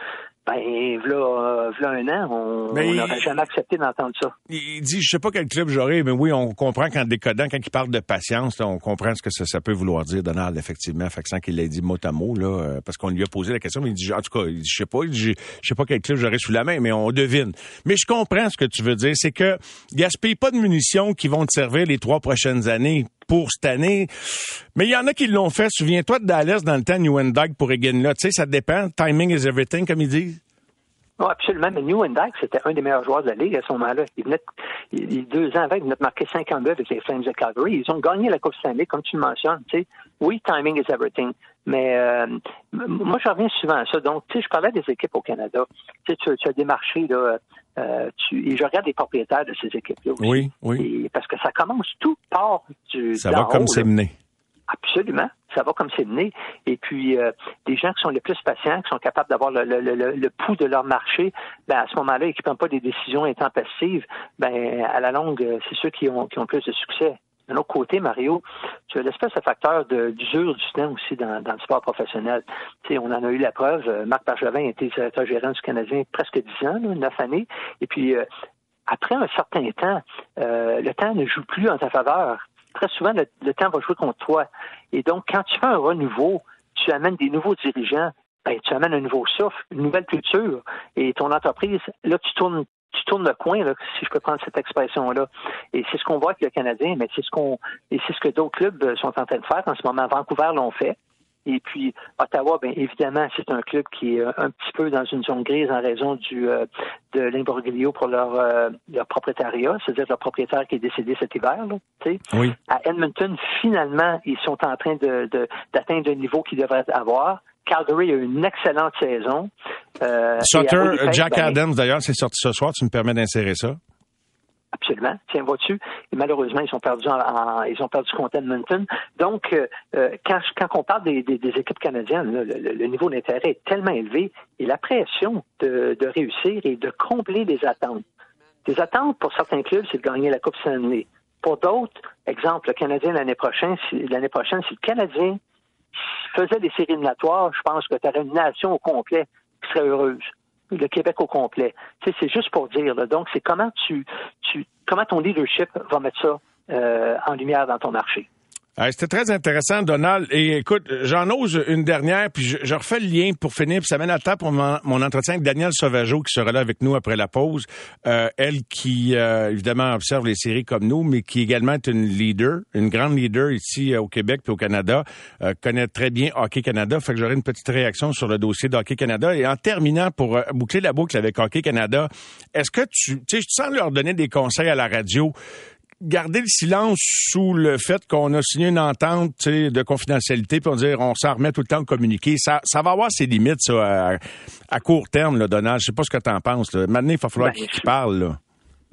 ben, voilà, voilà un an, on n'aurait jamais accepté d'entendre ça. Il dit, je sais pas quel club j'aurais, mais oui, on comprend quand décodant, quand il parle de patience, on comprend ce que ça, peut vouloir dire, Donald, effectivement, fait sans qu'il l'ait dit mot à mot, là, euh, parce qu'on lui a posé la question, mais il dit, en tout cas, il dit, je sais pas, il dit, je sais pas quel club j'aurais sous la main, mais on devine. Mais je comprends ce que tu veux dire, c'est que gaspille pas de munitions qui vont te servir les trois prochaines années pour cette année. Mais il y en a qui l'ont fait. Souviens-toi de Dallas dans le temps, New pour Egan-là. Tu sais, ça dépend. Timing is everything, comme ils disent. Non, absolument. Mais New c'était un des meilleurs joueurs de la Ligue à ce moment-là. Il venait, deux ans avant, il venait de marquer 52 avec les Flames de Calgary. Ils ont gagné la Coupe Stanley, comme tu le mentionnes. Tu. Oui, timing is everything. Mais euh, moi, je reviens souvent à ça. Donc, tu sais, je parlais des équipes au Canada. Tu sais, tu, as démarché, là, euh, tu, et je regarde les propriétaires de ces équipes-là aussi. Oui, oui. parce que ça commence tout part du. Ça va comme c'est mené. Absolument. Ça va comme c'est mené. Et puis, euh, des gens qui sont les plus patients, qui sont capables d'avoir le, le, le, le, pouls de leur marché, ben, à ce moment-là, et qui ne prennent pas des décisions intempestives, ben, à la longue, c'est ceux qui ont, qui ont plus de succès. D'un autre côté, Mario, tu as l'espèce de facteur d'usure du temps aussi dans, le sport professionnel. Tu sais, on en a eu la preuve. Euh, Marc Bergevin été directeur gérant du Canadien presque dix ans, neuf années. Et puis, euh, après un certain temps, euh, le temps ne joue plus en ta faveur. Très souvent, le, temps va jouer contre toi. Et donc, quand tu fais un renouveau, tu amènes des nouveaux dirigeants, ben, tu amènes un nouveau souffle, une nouvelle culture. Et ton entreprise, là, tu tournes tu tournes le coin, là, si je peux prendre cette expression-là. Et c'est ce qu'on voit avec le Canadien, mais c'est ce qu'on et c'est ce que d'autres clubs euh, sont en train de faire en ce moment. Vancouver l'ont fait. Et puis Ottawa, bien évidemment, c'est un club qui est euh, un petit peu dans une zone grise en raison du euh, de l'imbroglio pour leur leur propriétariat, c'est-à-dire leur propriétaire qui est décédé cet hiver. Là, oui. À Edmonton, finalement, ils sont en train de d'atteindre le niveau qu'ils devraient avoir. Calgary a eu une excellente saison. Euh, Sutter, Jack ben, Adams, d'ailleurs, c'est sorti ce soir. Tu me permets d'insérer ça? Absolument. Tiens, vois-tu? Malheureusement, ils ont perdu en, ils ont perdu contre Edmonton. Donc, euh, euh, quand, quand on parle des, des, équipes canadiennes, le, niveau d'intérêt est tellement élevé et la pression de, de réussir et de combler les attentes. Les attentes pour certains clubs, c'est de gagner la Coupe Stanley. Pour d'autres, exemple, le Canadien l'année prochaine, si, l'année prochaine, si le Canadien faisait des séries éliminatoires, je pense que tu aurais une nation au complet qui serait heureuse. Le Québec au complet. Tu sais, c'est juste pour dire. Donc, c'est comment tu, tu, comment ton leadership va mettre ça euh, en lumière dans ton marché. C'était très intéressant, Donald. Et écoute, j'en ose une dernière, puis je, refais le lien pour finir, puis ça mène à temps pour mon, entretien avec Danielle Sauvageau, qui sera là avec nous après la pause. Euh, elle qui, euh, évidemment, observe les séries comme nous, mais qui également est une leader, une grande leader ici euh, au Québec puis au Canada, connaît très bien Hockey Canada. Fait que j'aurai une petite réaction sur le dossier d'Hockey Canada. Et en terminant, pour boucler la boucle avec Hockey Canada, est-ce que tu, tu sais, je sens leur donner des conseils à la radio garder le silence sous le fait qu'on a signé une entente de confidentialité, on dire on s'en remet tout le temps de communiquer, ça, ça va avoir ses limites ça, à, court terme, là, Donald. Je sais pas ce que tu en penses. Maintenant, il va falloir ben, qu'il parle. Là.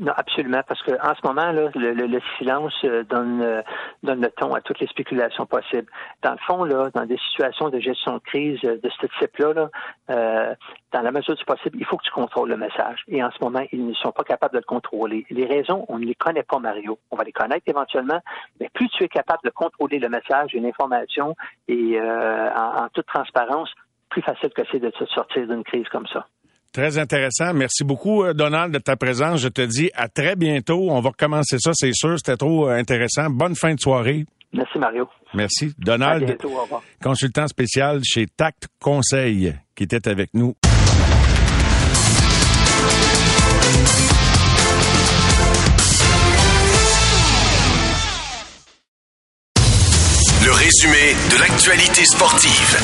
Non, absolument, parce que en ce moment, là, le, silence euh, donne, euh, donne le ton à toutes les spéculations possibles. Dans le fond, là, dans des situations de gestion de crise euh, de ce type-là, là, dans la mesure du possible, il faut que tu contrôles le message. Et en ce moment, ils ne sont pas capables de le contrôler. Les raisons, on ne les connaît pas, Mario. On va les connaître éventuellement, mais plus tu es capable de contrôler le message et l'information et en, en toute transparence, plus facile que c'est de se sortir d'une crise comme ça. Très intéressant. Merci beaucoup, euh, Donald, de ta présence. Je te dis à très bientôt. On va recommencer ça, c'est sûr. C'était trop euh, intéressant. Bonne fin de soirée. Merci, Mario. Merci. Donald, consultant spécial chez Tact Conseil, qui était avec nous. Le résumé de l'actualité sportive.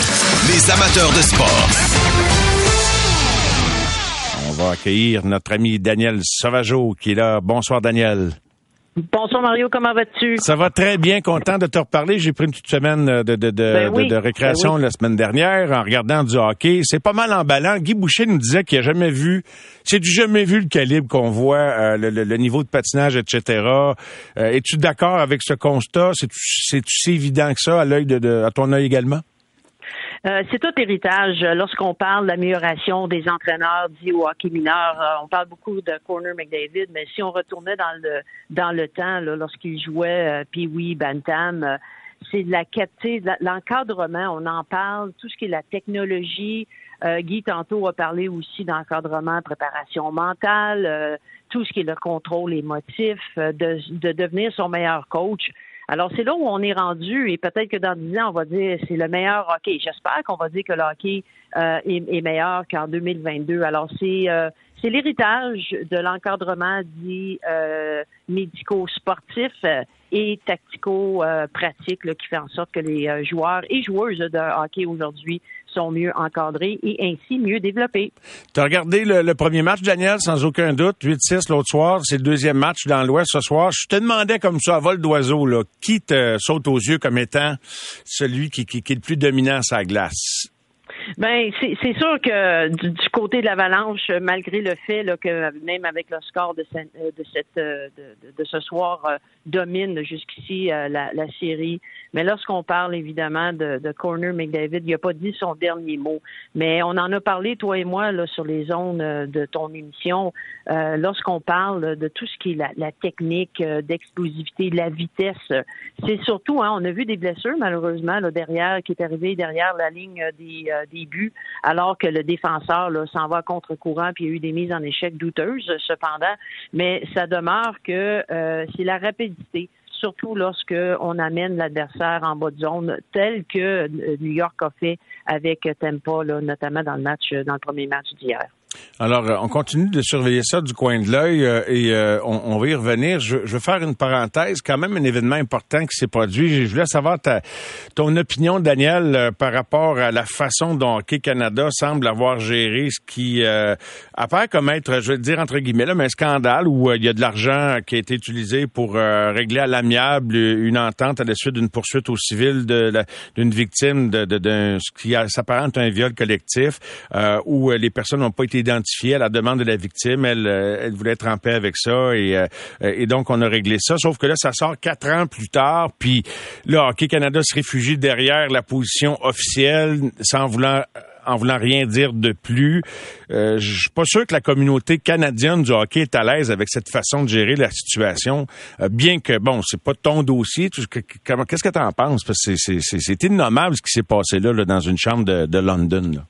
Les amateurs de sport. On va accueillir notre ami Daniel Sauvageau qui est là. Bonsoir Daniel. Bonsoir Mario, comment vas-tu? Ça va très bien, content de te reparler. J'ai pris une petite semaine de, de, de, Ben oui, de, récréation ben oui. la semaine dernière en regardant du hockey. C'est pas mal emballant. Guy Boucher nous disait qu'il a jamais vu, c'est du jamais vu le calibre qu'on voit, euh, le, le- le niveau de patinage, etc. Euh, Es-tu d'accord avec ce constat? C'est-tu si évident que ça à l'œil de- à ton œil également? Euh, c'est tout héritage. Lorsqu'on parle d'amélioration des entraîneurs dits au hockey mineur, euh, on parle beaucoup de Corner McDavid, mais si on retournait dans le dans le temps, lorsqu'il jouait euh, Pee-wee, Bantam, euh, c'est de la capter, l'encadrement, on en parle, tout ce qui est la technologie. Euh, Guy, tantôt, a parlé aussi d'encadrement, préparation mentale, euh, tout ce qui est le contrôle émotif, euh, de, de devenir son meilleur coach. Alors, c'est là où on est rendu et peut-être que dans 10 ans, on va dire c'est le meilleur hockey. J'espère qu'on va dire que le hockey euh, est, est meilleur qu'en 2022. Alors, c'est euh, c'est l'héritage de l'encadrement dit euh, médico-sportif et tactico-pratique qui fait en sorte que les euh, joueurs et joueuses de hockey aujourd'hui sont mieux encadrés et ainsi mieux développés. Tu as regardé le, le premier match, Daniel, sans aucun doute. 8-6 l'autre soir. C'est le deuxième match dans l'Ouest ce soir. Je te demandais comme ça, à vol d'oiseau, qui te saute aux yeux comme étant celui qui, qui, qui est le plus dominant à sa glace? Ben, c'est sûr que du, du côté de l'Avalanche, malgré le fait là, que même avec le score de, ce- euh, de cette euh, de, ce soir euh, domine jusqu'ici la, la série, mais lorsqu'on parle évidemment de, de Corner McDavid, il n'a pas dit son dernier mot. Mais on en a parlé toi et moi là sur les zones de ton émission. Euh, lorsqu'on parle de tout ce qui est la, la technique d'explosivité, de la vitesse, c'est surtout, hein, on a vu des blessures malheureusement là, derrière qui est arrivé derrière la ligne des, alors que le défenseur s'en va contre-courant, puis il y a eu des mises en échec douteuses cependant. Mais ça demeure que euh, c'est la rapidité surtout lorsque on amène l'adversaire en bas de zone, tel que euh, New York a fait avec Tampa, là, notamment dans le match, euh, dans le premier match d'hier. Alors, euh, on continue de surveiller ça du coin de l'œil euh, et euh, on, va y revenir. Je, veux faire une parenthèse, quand même un événement important qui s'est produit. Je voulais savoir ta, ton opinion, Daniel, par rapport à la façon dont Hockey Canada semble avoir géré ce qui apparaît comme être, je vais dire entre guillemets, là, un scandale où il y a de l'argent qui a été utilisé pour régler à l'amiable une entente à la suite d'une poursuite au civil d'une victime de, de, ce qui s'apparente à un viol collectif où les personnes n'ont pas été à la demande de la victime. Elle, euh, voulait être en paix avec ça et, euh, et donc on a réglé ça. Sauf que là, ça sort quatre ans plus tard. Puis là, Hockey Canada se réfugie derrière la position officielle sans vouloir en voulant rien dire de plus. Euh, je suis pas sûr que la communauté canadienne du hockey est à l'aise avec cette façon de gérer la situation, euh, bien que bon, c'est pas ton dossier. Qu'est-ce que tu en penses? Parce que c'est innommable ce qui s'est passé là, là, dans une chambre de, de London. là.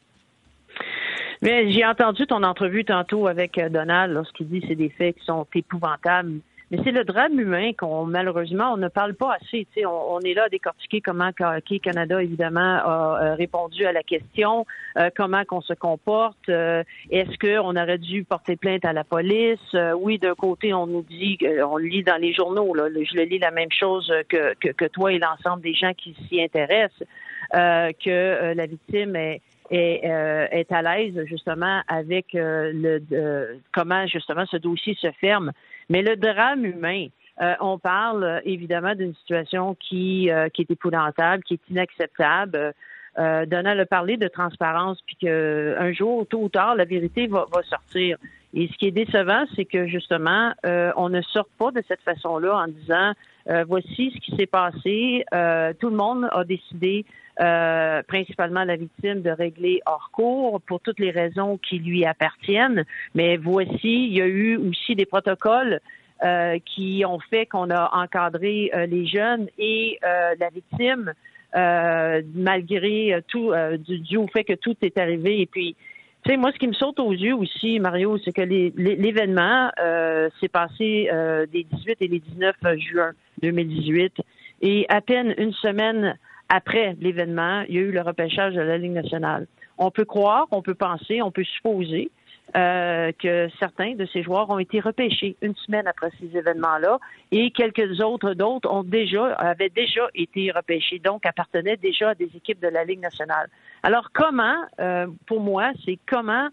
Mais j'ai entendu ton entrevue tantôt avec euh, Donald lorsqu'il dit que c'est des faits qui sont épouvantables. Mais c'est le drame humain qu'on malheureusement on ne parle pas assez. On, on est là à décortiquer comment Hockey Canada évidemment a euh, répondu à la question, euh, comment qu'on se comporte. euh, Est-ce qu'on aurait dû porter plainte à la police? Euh, Oui, d'un côté on nous dit, on lit dans les journaux. Là, je le lis la même chose que que, que toi et l'ensemble des gens qui s'y intéressent, que la victime est est, euh, est à l'aise justement avec euh, le de- comment justement ce dossier se ferme. Mais le drame humain, euh, on parle euh, évidemment d'une situation qui euh, qui est épouvantable, qui est inacceptable. Euh, Donald a parlé de transparence, puis que un jour, tôt ou tard, la vérité va, va sortir. Et ce qui est décevant, c'est que justement, euh, on ne sort pas de cette façon-là en disant euh, voici ce qui s'est passé. Euh, tout le monde a décidé, euh, principalement la victime, de régler hors cours pour toutes les raisons qui lui appartiennent. Mais voici, il y a eu aussi des protocoles euh, qui ont fait qu'on a encadré euh, les jeunes et euh, la victime, euh, malgré tout, du, dû au fait que tout est arrivé. Et puis, tu sais, moi, ce qui me saute aux yeux aussi, Mario, c'est que l'événement euh, s'est passé euh, des 18 et les 19 juin 2018. Et à peine une semaine après l'événement, il y a eu le repêchage de la Ligue nationale. On peut croire, on peut penser, on peut supposer euh, que certains de ces joueurs ont été repêchés une semaine après ces événements-là et quelques autres d'autres ont déjà avaient déjà été repêchés, donc appartenaient déjà à des équipes de la Ligue nationale. Alors comment, euh, pour moi, c'est comment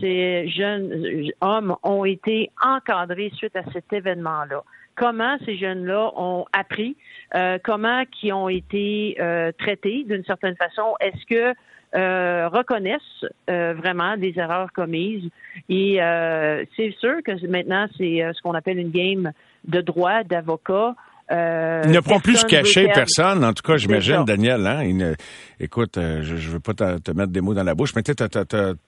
ces jeunes hommes ont été encadrés suite à cet événement-là? Comment ces jeunes-là ont appris, euh, comment qui ont été euh, traités d'une certaine façon. Est-ce que euh, reconnaissent euh, vraiment des erreurs commises? Et c'est sûr que maintenant, c'est ce qu'on appelle une game de droit, d'avocat. Euh, Ils ne pourront plus se cacher personne, en tout cas, j'imagine, Daniel. Hein? écoute, euh, je ne veux pas te, mettre des mots dans la bouche, mais tu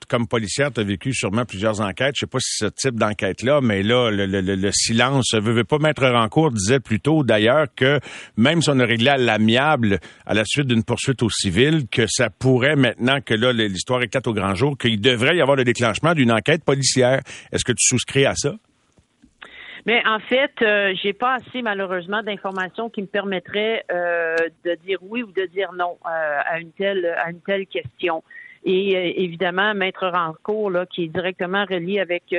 comme policière, tu as vécu sûrement plusieurs enquêtes. Je sais pas si ce type d'enquête-là, mais là, le, le, le silence ne veut pas mettre en cours disait plutôt d'ailleurs que même si on a réglé à l'amiable à la suite d'une poursuite au civil, que ça pourrait maintenant que là, l'histoire éclate au grand jour, qu'il devrait y avoir le déclenchement d'une enquête policière. Est-ce que tu souscris à ça? Mais en fait, euh, j'ai pas assez malheureusement d'informations qui me permettraient euh, de dire oui ou de dire non euh, à une telle à une telle question. Et euh, évidemment, Maître Rancourt, là, qui est directement relié avec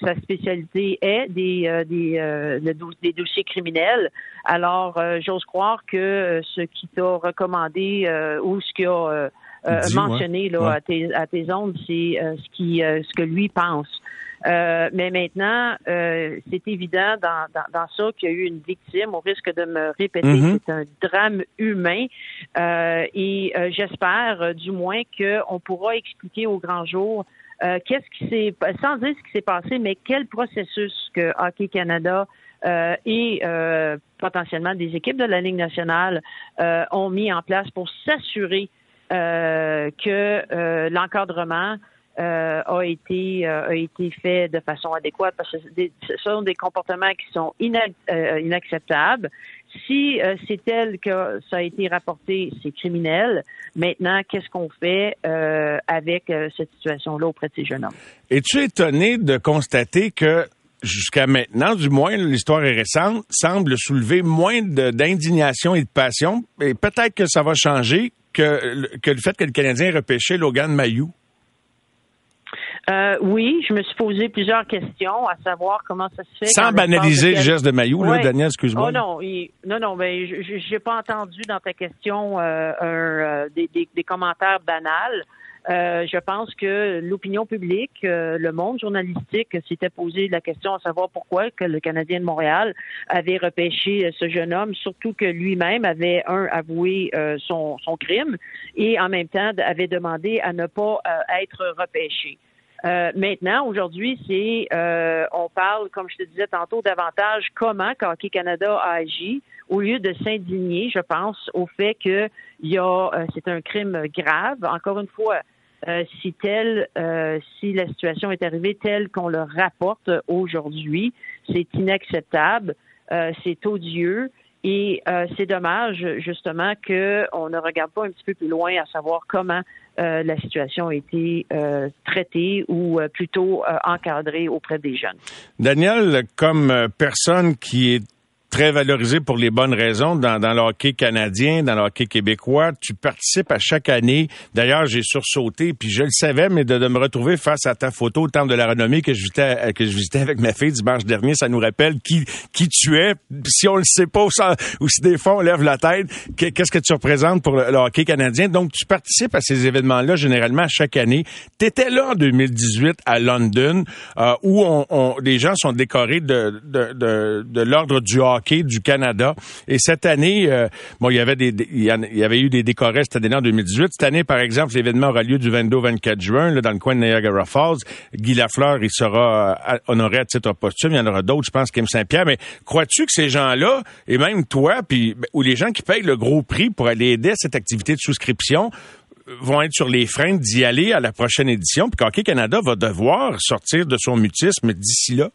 sa spécialité est des des, des dossiers criminels. Alors, j'ose croire que ce qui t'a recommandé ou ce qu'il a mentionné là, à tes à tes ondes, c'est ce qui ce que lui pense. Euh, mais maintenant, euh, c'est évident dans, dans, ça qu'il y a eu une victime. Au risque de me répéter, mm-hmm. c'est un drame humain. Euh, et j'espère, du moins, qu'on pourra expliquer au grand jour qu'est-ce qui s'est, sans dire ce qui s'est passé, mais quel processus que Hockey Canada et potentiellement des équipes de la Ligue nationale ont mis en place pour s'assurer que l'encadrement euh, a été euh, été fait de façon adéquate parce que ce sont des comportements qui sont euh, inacceptables. Si c'est tel que ça a été rapporté, c'est criminel. Maintenant, qu'est-ce qu'on fait avec cette situation-là auprès de ces jeunes hommes? Es-tu étonné de constater que jusqu'à maintenant, du moins, l'histoire est récente, semble soulever moins d'indignation et de passion? Et peut-être que ça va changer que, que le fait que le Canadien ait repêché Logan Mayou. Euh, oui, je me suis posé plusieurs questions, à savoir comment ça se fait. Sans banaliser le geste de Maillot, là, Daniel, excuse-moi. Oh non, non, non, ben, je n'ai pas entendu dans ta question euh, euh, des, des, des, commentaires banals. Euh, je pense que l'opinion publique, le monde journalistique s'était posé la question à savoir pourquoi que le Canadien de Montréal avait repêché ce jeune homme, surtout que lui-même avait un avoué son, son crime et en même temps avait demandé à ne pas être repêché. Euh, maintenant, aujourd'hui, c'est euh, on parle, comme je te disais tantôt, davantage comment Hockey Canada a agi au lieu de s'indigner, je pense, au fait que y a euh, c'est un crime grave. Encore une fois, si tel, si la situation est arrivée telle qu'on le rapporte aujourd'hui, c'est inacceptable, c'est odieux. Et euh, c'est dommage, justement, qu'on ne regarde pas un petit peu plus loin à savoir comment euh, la situation a été euh, traitée ou plutôt encadrée auprès des jeunes. Daniel, comme personne qui est très valorisé pour les bonnes raisons dans, dans le hockey canadien, dans le hockey québécois. Tu participes à chaque année. D'ailleurs, j'ai sursauté, puis je le savais, mais de, me retrouver face à ta photo au Temple de la Renommée que je visitais, que je visitais avec ma fille dimanche dernier, ça nous rappelle qui, qui tu es. Si on le sait pas, ou, si des fois on lève la tête, qu'est-ce que tu représentes pour le, hockey canadien? Donc, tu participes à ces événements-là généralement chaque année. Tu étais là en 2018 à London, euh, où on, on, les gens sont décorés de, de, de, de l'ordre du hockey du Canada. Et cette année, euh, bon, il y avait eu des décorés cette année en 2018. Cette année, par exemple, l'événement aura lieu du 22 au 24 juin, là, dans le coin de Niagara Falls. Guy Lafleur, il sera euh, honoré à titre posthume. Il y en aura d'autres, je pense, Kim Saint-Pierre. Mais crois-tu que ces gens-là, et même toi, puis ben, ou les gens qui payent le gros prix pour aller aider à cette activité de souscription, vont être sur les freins d'y aller à la prochaine édition, puis qu'Hockey Canada va devoir sortir de son mutisme d'ici là?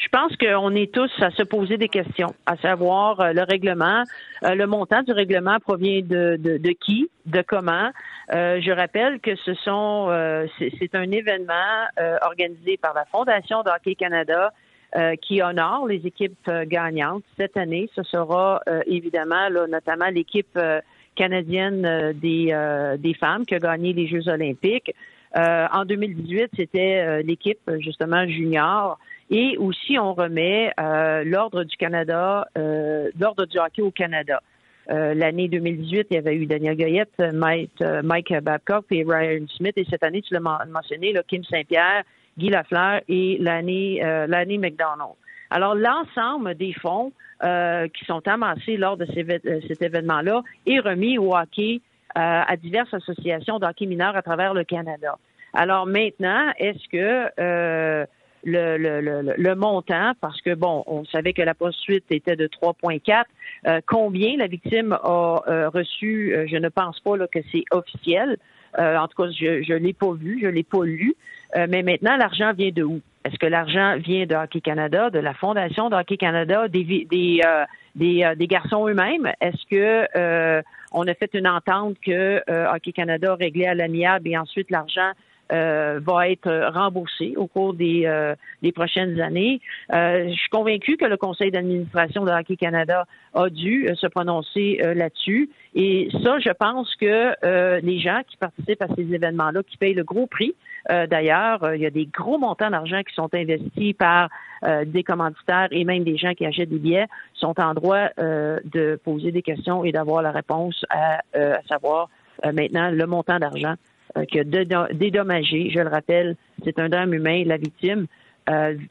Je pense qu'on est tous à se poser des questions, à savoir euh, le règlement, euh, le montant du règlement provient de, de, qui, de comment. Euh, je rappelle que ce sont, c'est un événement organisé par la Fondation de Hockey Canada qui honore les équipes gagnantes. Cette année, ce sera évidemment, là, notamment l'équipe canadienne des, des femmes qui a gagné les Jeux olympiques. en 2018, c'était l'équipe justement junior. Et aussi, on remet l'ordre du Canada, l'ordre du hockey au Canada. L'année 2018, il y avait eu Daniel Goyette, Mike, Mike Babcock et Ryan Smith. Et cette année, tu l'as mentionné, là, Kim Saint-Pierre, Guy Lafleur et l'année l'année McDonald. Alors, l'ensemble des fonds euh, qui sont amassés lors de euh, cet événement-là est remis au hockey euh, à diverses associations d'hockey mineur à travers le Canada. Alors maintenant, est-ce que le, le, le, montant, parce que bon, on savait que la poursuite était de 3,4. combien la victime a reçu Je ne pense pas là, que c'est officiel. en tout cas, je ne l'ai pas vu, je l'ai pas lu. mais maintenant, l'argent vient de où? Est-ce que l'argent vient de Hockey Canada, de la Fondation de Hockey Canada, des, des, euh, des, euh, des, garçons eux-mêmes? Est-ce que euh, on a fait une entente que Hockey Canada réglait à l'amiable et ensuite l'argent va être remboursé au cours des, des prochaines années. je suis convaincue que le conseil d'administration de Hockey Canada a dû se prononcer là-dessus. Et ça, je pense que les gens qui participent à ces événements-là, qui payent le gros prix, euh, d'ailleurs, euh, il y a des gros montants d'argent qui sont investis par euh, des commanditaires et même des gens qui achètent des billets sont en droit de poser des questions et d'avoir la réponse à, savoir maintenant le montant d'argent qui a dédommagé. Je le rappelle, c'est un drame humain. La victime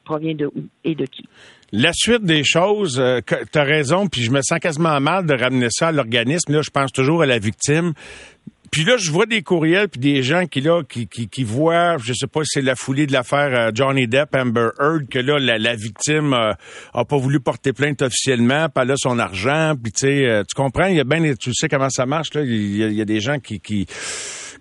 provient de où et de qui? La suite des choses, tu as raison, puis je me sens quasiment mal de ramener ça à l'organisme. Là, je pense toujours à la victime. Puis là, je vois des courriels puis des gens qui là qui, qui, qui voient, je sais pas si c'est la foulée de l'affaire euh, Johnny Depp, Amber Heard, que là la, victime euh, a pas voulu porter plainte officiellement, pas là son argent, puis tu sais, euh, tu comprends, il y a bien, tu sais comment ça marche là, il y, a, des gens qui, qui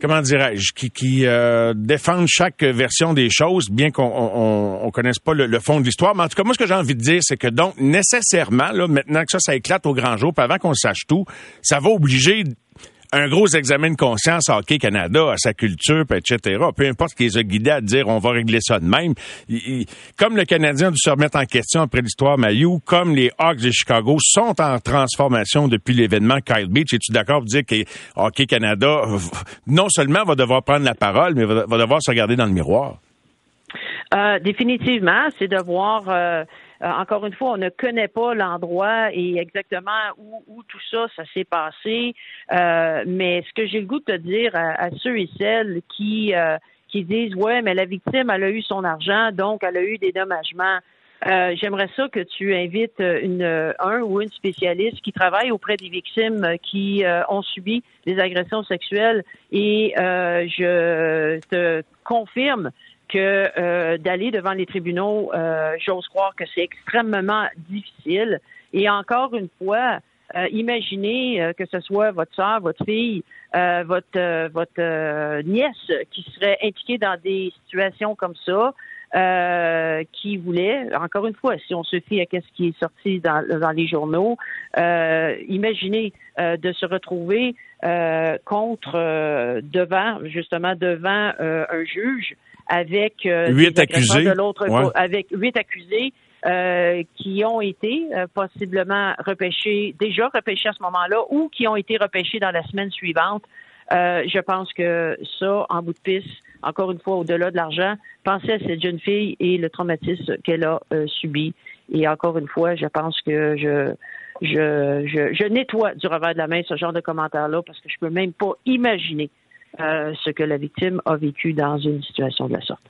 comment dirais-je, qui, qui défendent chaque version des choses, bien qu'on on, on, connaisse pas le, fond de l'histoire. Mais en tout cas, moi, ce que j'ai envie de dire, c'est que donc nécessairement, là, maintenant que ça, ça éclate au grand jour, puis avant qu'on sache tout, ça va obliger un gros examen de conscience à Hockey Canada, à sa culture, etc. Peu importe ce qui les a guidés à dire on va régler ça de même. comme le Canadien a dû se remettre en question après l'histoire Mayou, comme les Hawks de Chicago sont en transformation depuis l'événement Kyle Beach, es-tu d'accord pour dire que Hockey Canada non seulement va devoir prendre la parole, mais va, devoir se regarder dans le miroir? Euh, définitivement, c'est de voir euh, encore une fois, on ne connaît pas l'endroit et exactement où, tout ça, ça s'est passé. Euh, mais ce que j'ai le goût de te dire à, ceux et celles qui euh, qui disent ouais, mais la victime, elle a eu son argent, donc elle a eu des dommagements. J'aimerais ça que tu invites une, un ou une spécialiste qui travaille auprès des victimes qui ont subi des agressions sexuelles et je te confirme que euh, d'aller devant les tribunaux, euh, j'ose croire que c'est extrêmement difficile. Et encore une fois, euh, imaginez que ce soit votre soeur, votre fille, votre votre nièce qui serait impliquée dans des situations comme ça, qui voulait, encore une fois, si on se fie à ce qui est sorti dans, dans les journaux, imaginez de se retrouver contre devant justement devant un juge avec euh, huit accusés de l'autre avec huit accusés euh, qui ont été euh, possiblement repêchés, déjà repêchés à ce moment-là, ou qui ont été repêchés dans la semaine suivante. je pense que ça, en bout de piste, encore une fois, au-delà de l'argent, pensez à cette jeune fille et le traumatisme qu'elle a subi. Et encore une fois, je pense que je, je, je, je nettoie du revers de la main ce genre de commentaires-là parce que je peux même pas imaginer euh, ce que la victime a vécu dans une situation de la sorte.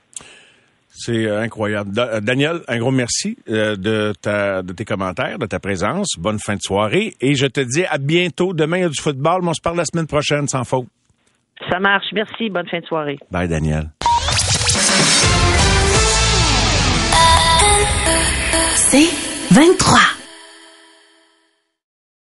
C'est euh, incroyable. Euh, Daniel, un gros merci de, ta, de tes commentaires, de ta présence. Bonne fin de soirée. Et je te dis à bientôt. Demain, il y a du football, mais on se parle la semaine prochaine, sans faute. Ça marche. Merci. Bonne fin de soirée. Bye, Daniel. C'est 23.